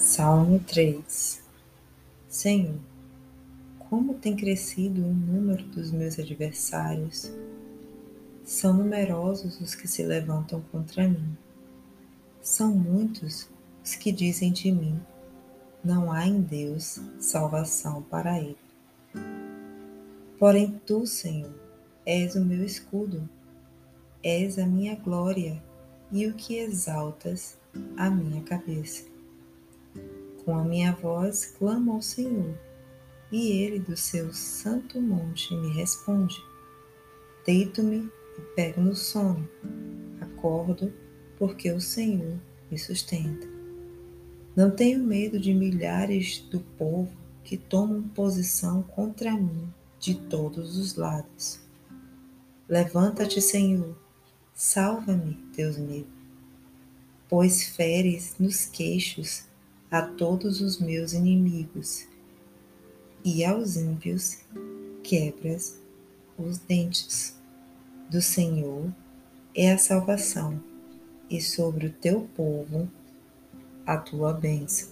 Salmo 3 Senhor, como tem crescido o número dos meus adversários. São numerosos os que se levantam contra mim. São muitos os que dizem de mim: não há em Deus salvação para ele. Porém, tu, Senhor, és o meu escudo, és a minha glória e o que exaltas a minha cabeça. Com a minha voz clamo ao Senhor, e ele do seu santo monte me responde. Deito-me e pego no sono. Acordo porque o Senhor me sustenta. Não tenho medo de milhares do povo que tomam posição contra mim de todos os lados. Levanta-te, Senhor, salva-me, Deus meu, pois feres nos queixos a todos os meus inimigos, e aos ímpios quebras os dentes. Do Senhor é a salvação, e sobre o teu povo a tua bênção.